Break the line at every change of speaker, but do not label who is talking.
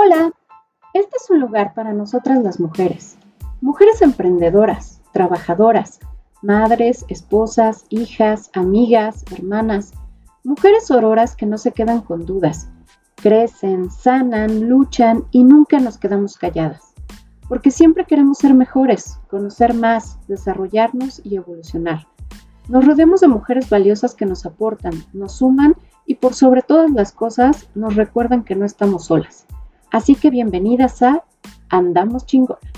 Hola, este es un lugar para nosotras las mujeres, mujeres emprendedoras, trabajadoras, madres, esposas, hijas, amigas, hermanas, mujeres auroras que no se quedan con dudas, crecen, sanan, luchan y nunca nos quedamos calladas, porque siempre queremos ser mejores, conocer más, desarrollarnos y evolucionar. Nos rodeamos de mujeres valiosas que nos aportan, nos suman y por sobre todas las cosas nos recuerdan que no estamos solas. Así que bienvenidas a Andamos Chingonas.